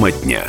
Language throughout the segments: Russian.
Тема дня.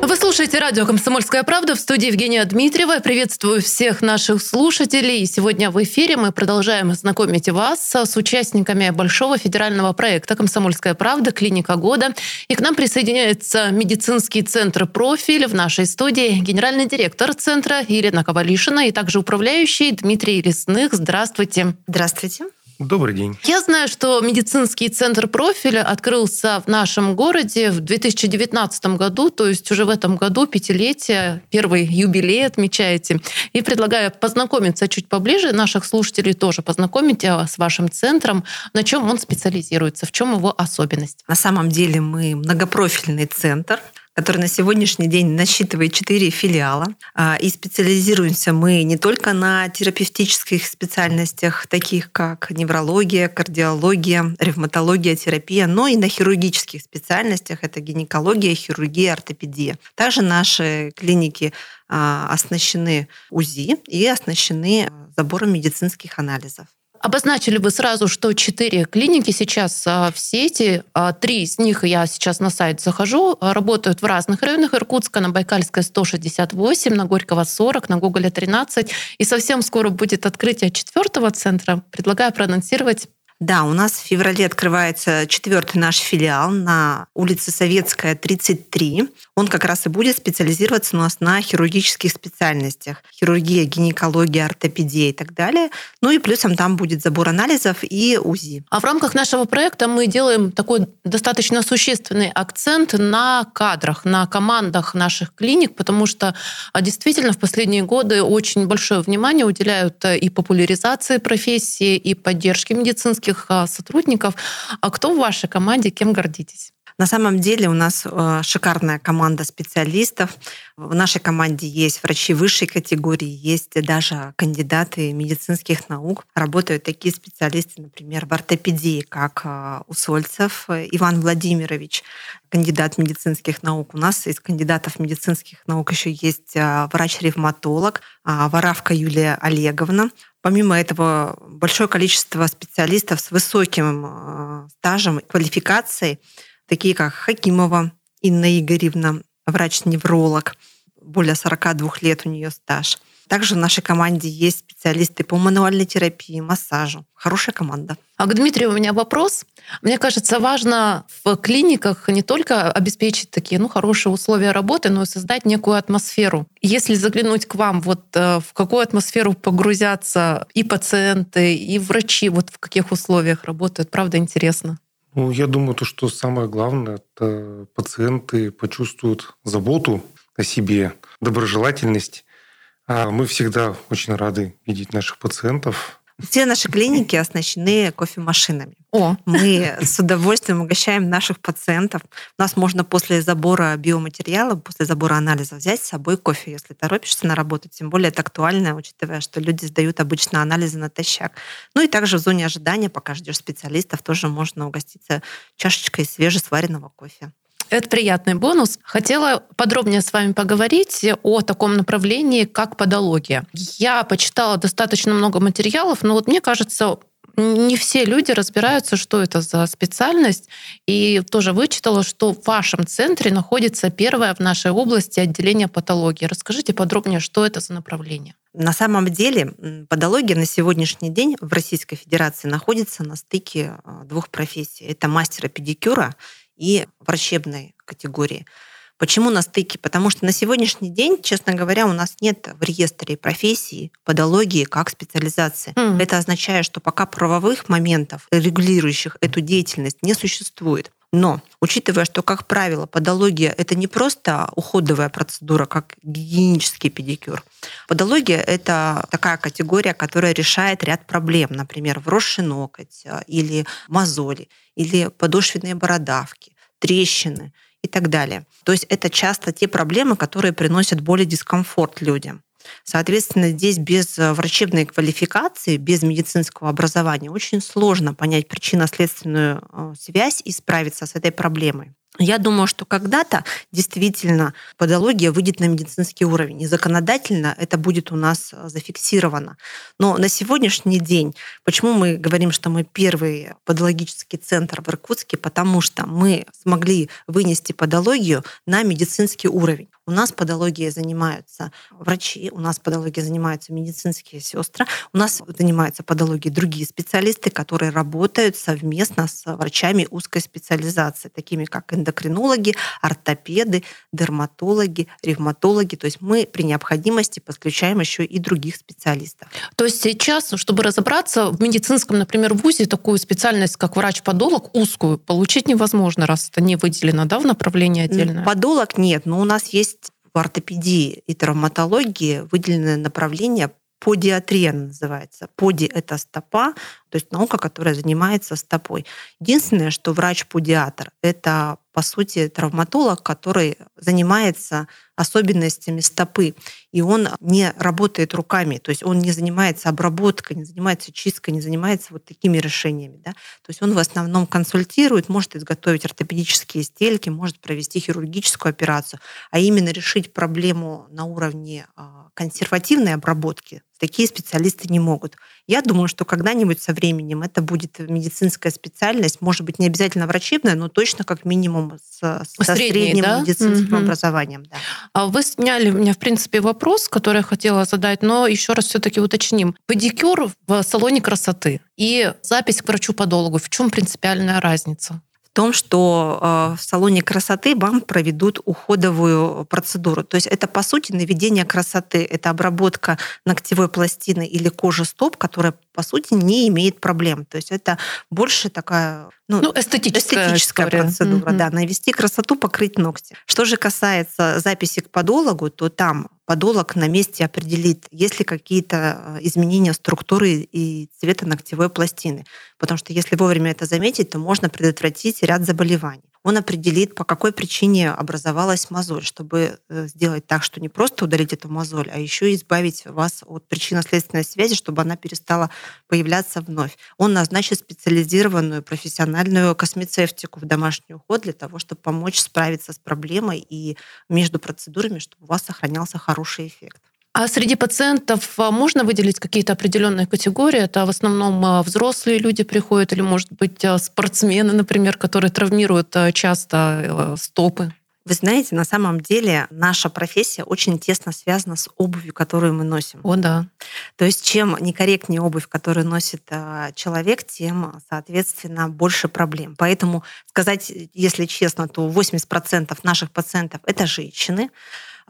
Вы слушаете радио «Комсомольская правда» в студии Евгения Дмитриева. Приветствую всех наших слушателей. Сегодня в эфире мы продолжаем знакомить вас с участниками большого федерального проекта «Комсомольская правда. Клиника года». И к нам присоединяется медицинский центр «Профиль» в нашей студии, генеральный директор центра Елена Ковалишина и также управляющий Дмитрий Лесных. Здравствуйте. Здравствуйте. Добрый день. Я знаю, что медицинский центр профиля открылся в нашем городе в 2019 году, то есть уже в этом году пятилетие, первый юбилей отмечаете. И предлагаю познакомиться чуть поближе, наших слушателей тоже познакомить а, с вашим центром, на чем он специализируется, в чем его особенность. На самом деле мы многопрофильный центр, который на сегодняшний день насчитывает 4 филиала. А, и специализируемся мы не только на терапевтических специальностях, таких как неврология, кардиология, ревматология, терапия, но и на хирургических специальностях. Это гинекология, хирургия, ортопедия. Также наши клиники а, оснащены УЗИ и оснащены забором медицинских анализов. Обозначили вы сразу, что четыре клиники сейчас а, в сети. А, три из них, я сейчас на сайт захожу, а, работают в разных районах Иркутска, на Байкальской 168, на Горького 40, на Гоголя 13. И совсем скоро будет открытие четвертого центра. Предлагаю проанонсировать да, у нас в феврале открывается четвертый наш филиал на улице Советская, 33. Он как раз и будет специализироваться у нас на хирургических специальностях. Хирургия, гинекология, ортопедия и так далее. Ну и плюсом там будет забор анализов и УЗИ. А в рамках нашего проекта мы делаем такой достаточно существенный акцент на кадрах, на командах наших клиник, потому что а, действительно в последние годы очень большое внимание уделяют э, и популяризации профессии, и поддержке медицинских медицинских а, сотрудников. А кто в вашей команде, кем гордитесь? На самом деле у нас э, шикарная команда специалистов. В нашей команде есть врачи высшей категории, есть даже кандидаты медицинских наук. Работают такие специалисты, например, в ортопедии, как э, Усольцев Иван Владимирович, кандидат медицинских наук. У нас из кандидатов медицинских наук еще есть э, врач-ревматолог, а, Воравка Юлия Олеговна. Помимо этого, большое количество специалистов с высоким э, стажем и квалификацией, такие как Хакимова Инна Игоревна, врач-невролог, более 42 лет у нее стаж. Также в нашей команде есть специалисты по мануальной терапии, массажу. Хорошая команда. А к Дмитрию у меня вопрос. Мне кажется, важно в клиниках не только обеспечить такие ну, хорошие условия работы, но и создать некую атмосферу. Если заглянуть к вам, вот э, в какую атмосферу погрузятся и пациенты, и врачи, вот в каких условиях работают, правда интересно. Ну, я думаю, то, что самое главное, это пациенты почувствуют заботу о себе, доброжелательность мы всегда очень рады видеть наших пациентов. Все наши клиники оснащены кофемашинами. О. Мы с удовольствием угощаем наших пациентов. У нас можно после забора биоматериала, после забора анализа взять с собой кофе, если торопишься на работу. Тем более это актуально, учитывая, что люди сдают обычно анализы натощак. Ну и также в зоне ожидания, пока ждешь специалистов, тоже можно угоститься чашечкой свежесваренного кофе. Это приятный бонус. Хотела подробнее с вами поговорить о таком направлении, как подология. Я почитала достаточно много материалов, но вот мне кажется, не все люди разбираются, что это за специальность. И тоже вычитала, что в вашем центре находится первое в нашей области отделение патологии. Расскажите подробнее, что это за направление. На самом деле подология на сегодняшний день в Российской Федерации находится на стыке а, двух профессий. Это мастера педикюра и врачебной категории. Почему на стыке? Потому что на сегодняшний день, честно говоря, у нас нет в реестре профессии подологии как специализации. Mm. Это означает, что пока правовых моментов, регулирующих эту деятельность, не существует. Но, учитывая, что, как правило, подология – это не просто уходовая процедура, как гигиенический педикюр. Подология – это такая категория, которая решает ряд проблем, например, вросший ноготь а, или мозоли, или подошвенные бородавки, трещины и так далее. То есть это часто те проблемы, которые приносят боль и дискомфорт людям. Соответственно, здесь без э, врачебной квалификации, без медицинского образования очень сложно понять причинно-следственную э, связь и справиться с этой проблемой. Я думаю, что когда-то действительно подология выйдет на медицинский уровень, и законодательно это будет у нас э, зафиксировано. Но на сегодняшний день, почему мы говорим, что мы первый подологический центр в Иркутске, потому что мы смогли вынести подологию на медицинский уровень. У нас подологией занимаются врачи, у нас подологией занимаются медицинские сестры, у нас занимаются подологией другие специалисты, которые работают совместно с врачами узкой специализации, такими как эндокринологи, ортопеды, дерматологи, ревматологи. То есть мы при необходимости подключаем еще и других специалистов. То есть сейчас, чтобы разобраться, в медицинском, например, вузе такую специальность, как врач-подолог, узкую, получить невозможно, раз это не выделено да, в направлении отдельно? Подолог нет, но у нас есть в ортопедии и травматологии выделенное направление подиатрия называется. Поди — это стопа, то есть наука, которая занимается стопой. Единственное, что врач-педиатр — это, по сути, травматолог, который занимается особенностями стопы, и он не работает руками, то есть он не занимается обработкой, не занимается чисткой, не занимается вот такими решениями. Да? То есть он в основном консультирует, может изготовить ортопедические стельки, может провести хирургическую операцию, а именно решить проблему на уровне а, консервативной обработки такие специалисты не могут. Я думаю, что когда-нибудь со временем это будет медицинская специальность, может быть, не обязательно врачебная, но точно как минимум с, со Средний, средним да? медицинским угу. образованием. Да. А вы сняли у меня, в принципе, вопрос, который я хотела задать, но еще раз все-таки уточним. Педикюр в салоне красоты и запись к врачу-подологу. В чем принципиальная разница? Том, что э, в салоне красоты вам проведут уходовую процедуру. То есть это, по сути, наведение красоты. Это обработка ногтевой пластины или кожи стоп, которая, по сути, не имеет проблем. То есть это больше такая ну, ну, эстетическая, эстетическая процедура, mm-hmm. да, навести красоту, покрыть ногти. Что же касается записи к подологу, то там подолог на месте определит, есть ли какие-то э, изменения структуры и цвета ногтевой пластины. Потому что если вовремя это заметить, то можно предотвратить ряд заболеваний он определит, по какой причине образовалась мозоль, чтобы э, сделать так, что не просто удалить эту мозоль, а еще избавить вас от причинно-следственной связи, чтобы она перестала появляться вновь. Он назначит специализированную профессиональную космецевтику в домашний уход для того, чтобы помочь справиться с проблемой и между процедурами, чтобы у вас сохранялся хороший эффект. А среди пациентов а, можно выделить какие-то определенные категории? Это в основном а, взрослые люди приходят или, может быть, а, спортсмены, например, которые травмируют часто стопы? Вы знаете, на самом деле наша профессия очень тесно связана с обувью, которую мы носим. О, да. То есть чем некорректнее обувь, которую носит человек, тем, соответственно, больше проблем. Поэтому сказать, если честно, то 80% наших пациентов — это женщины.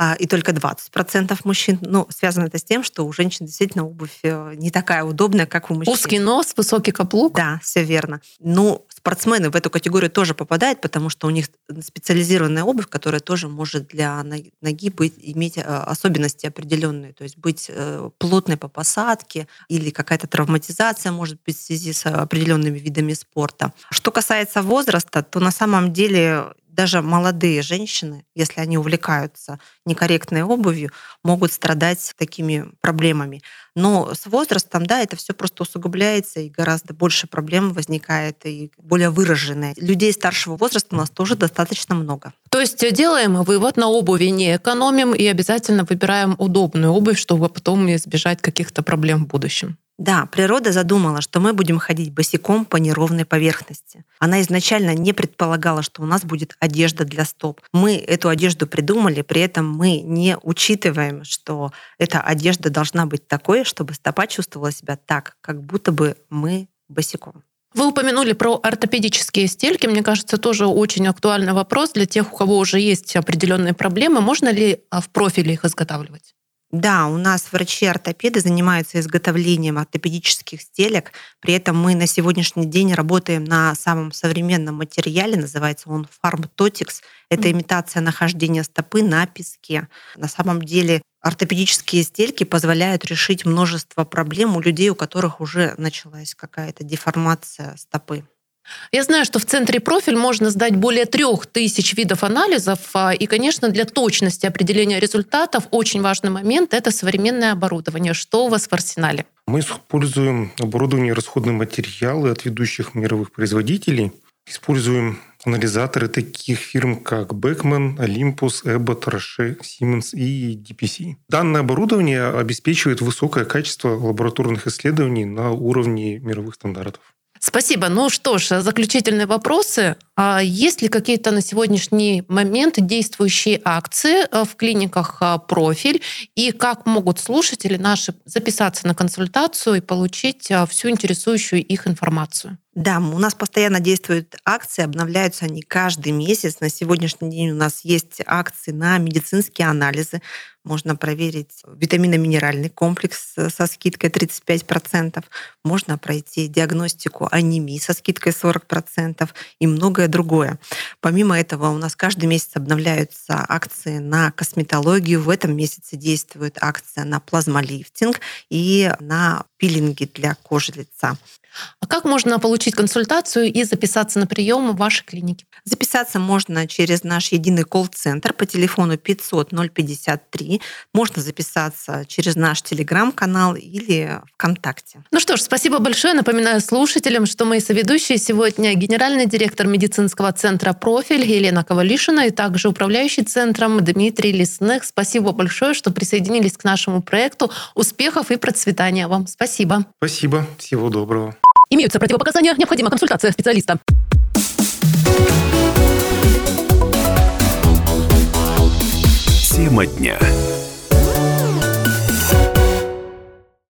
А, и только 20% мужчин. Ну, связано это с тем, что у женщин действительно обувь э, не такая удобная, как у мужчин. Узкий нос, высокий каблук. Да, все верно. Ну, спортсмены в эту категорию тоже попадают, потому что у них специализированная обувь, которая тоже может для ноги быть, иметь э, особенности определенные, то есть быть э, плотной по посадке или какая-то травматизация может быть в связи с определенными видами спорта. Что касается возраста, то на самом деле даже молодые женщины, если они увлекаются некорректной обувью, могут страдать такими проблемами. Но с возрастом, да, это все просто усугубляется, и гораздо больше проблем возникает, и более выраженные. Людей старшего возраста у нас тоже достаточно много. То есть делаем вывод, на обуви не экономим и обязательно выбираем удобную обувь, чтобы потом избежать каких-то проблем в будущем. Да, природа задумала, что мы будем ходить босиком по неровной поверхности. Она изначально не предполагала, что у нас будет одежда для стоп. Мы эту одежду придумали, при этом мы не учитываем, что эта одежда должна быть такой, чтобы стопа чувствовала себя так, как будто бы мы босиком. Вы упомянули про ортопедические стельки. Мне кажется, тоже очень актуальный вопрос для тех, у кого уже есть определенные проблемы. Можно ли а, в профиле их изготавливать? Да, у нас врачи-ортопеды занимаются изготовлением ортопедических стелек. При этом мы на сегодняшний день работаем на самом современном материале, называется он фармтотикс. Это имитация нахождения стопы на песке. На самом деле ортопедические стельки позволяют решить множество проблем у людей, у которых уже началась какая-то деформация стопы. Я знаю, что в центре профиль можно сдать более трех тысяч видов анализов, а, и, конечно, для точности определения результатов очень важный момент – это современное оборудование. Что у вас в арсенале? Мы используем оборудование и расходные материалы от ведущих мировых производителей. Используем анализаторы таких фирм, как Beckman, Olympus, Abbott, Roche, Siemens и DPC. Данное оборудование обеспечивает высокое качество лабораторных исследований на уровне мировых стандартов. Спасибо. Ну что ж, заключительные вопросы. А есть ли какие-то на сегодняшний момент действующие акции э, в клиниках э, «Профиль» и как могут слушатели наши записаться на консультацию и получить э, всю интересующую их информацию? Да, у нас постоянно действуют акции, обновляются они каждый месяц. На сегодняшний день у нас есть акции на медицинские анализы. Можно проверить витаминно-минеральный комплекс со скидкой 35%. Можно пройти диагностику анемии со скидкой 40% и многое другое. Помимо этого, у нас каждый месяц обновляются акции на косметологию. В этом месяце действует акция на плазмолифтинг и на пилинги для кожи лица. А как можно получить консультацию и записаться на прием в вашей клинике? Записаться можно через наш единый колл-центр по телефону 500 053. Можно записаться через наш телеграм-канал или ВКонтакте. Ну что ж, спасибо большое. Напоминаю слушателям, что мои соведущие сегодня генеральный директор медицинского центра «Профиль» Елена Ковалишина и также управляющий центром Дмитрий Лесных. Спасибо большое, что присоединились к нашему проекту. Успехов и процветания вам. Спасибо. Спасибо. Всего доброго. Имеются противопоказания, необходима консультация специалиста. Тема дня.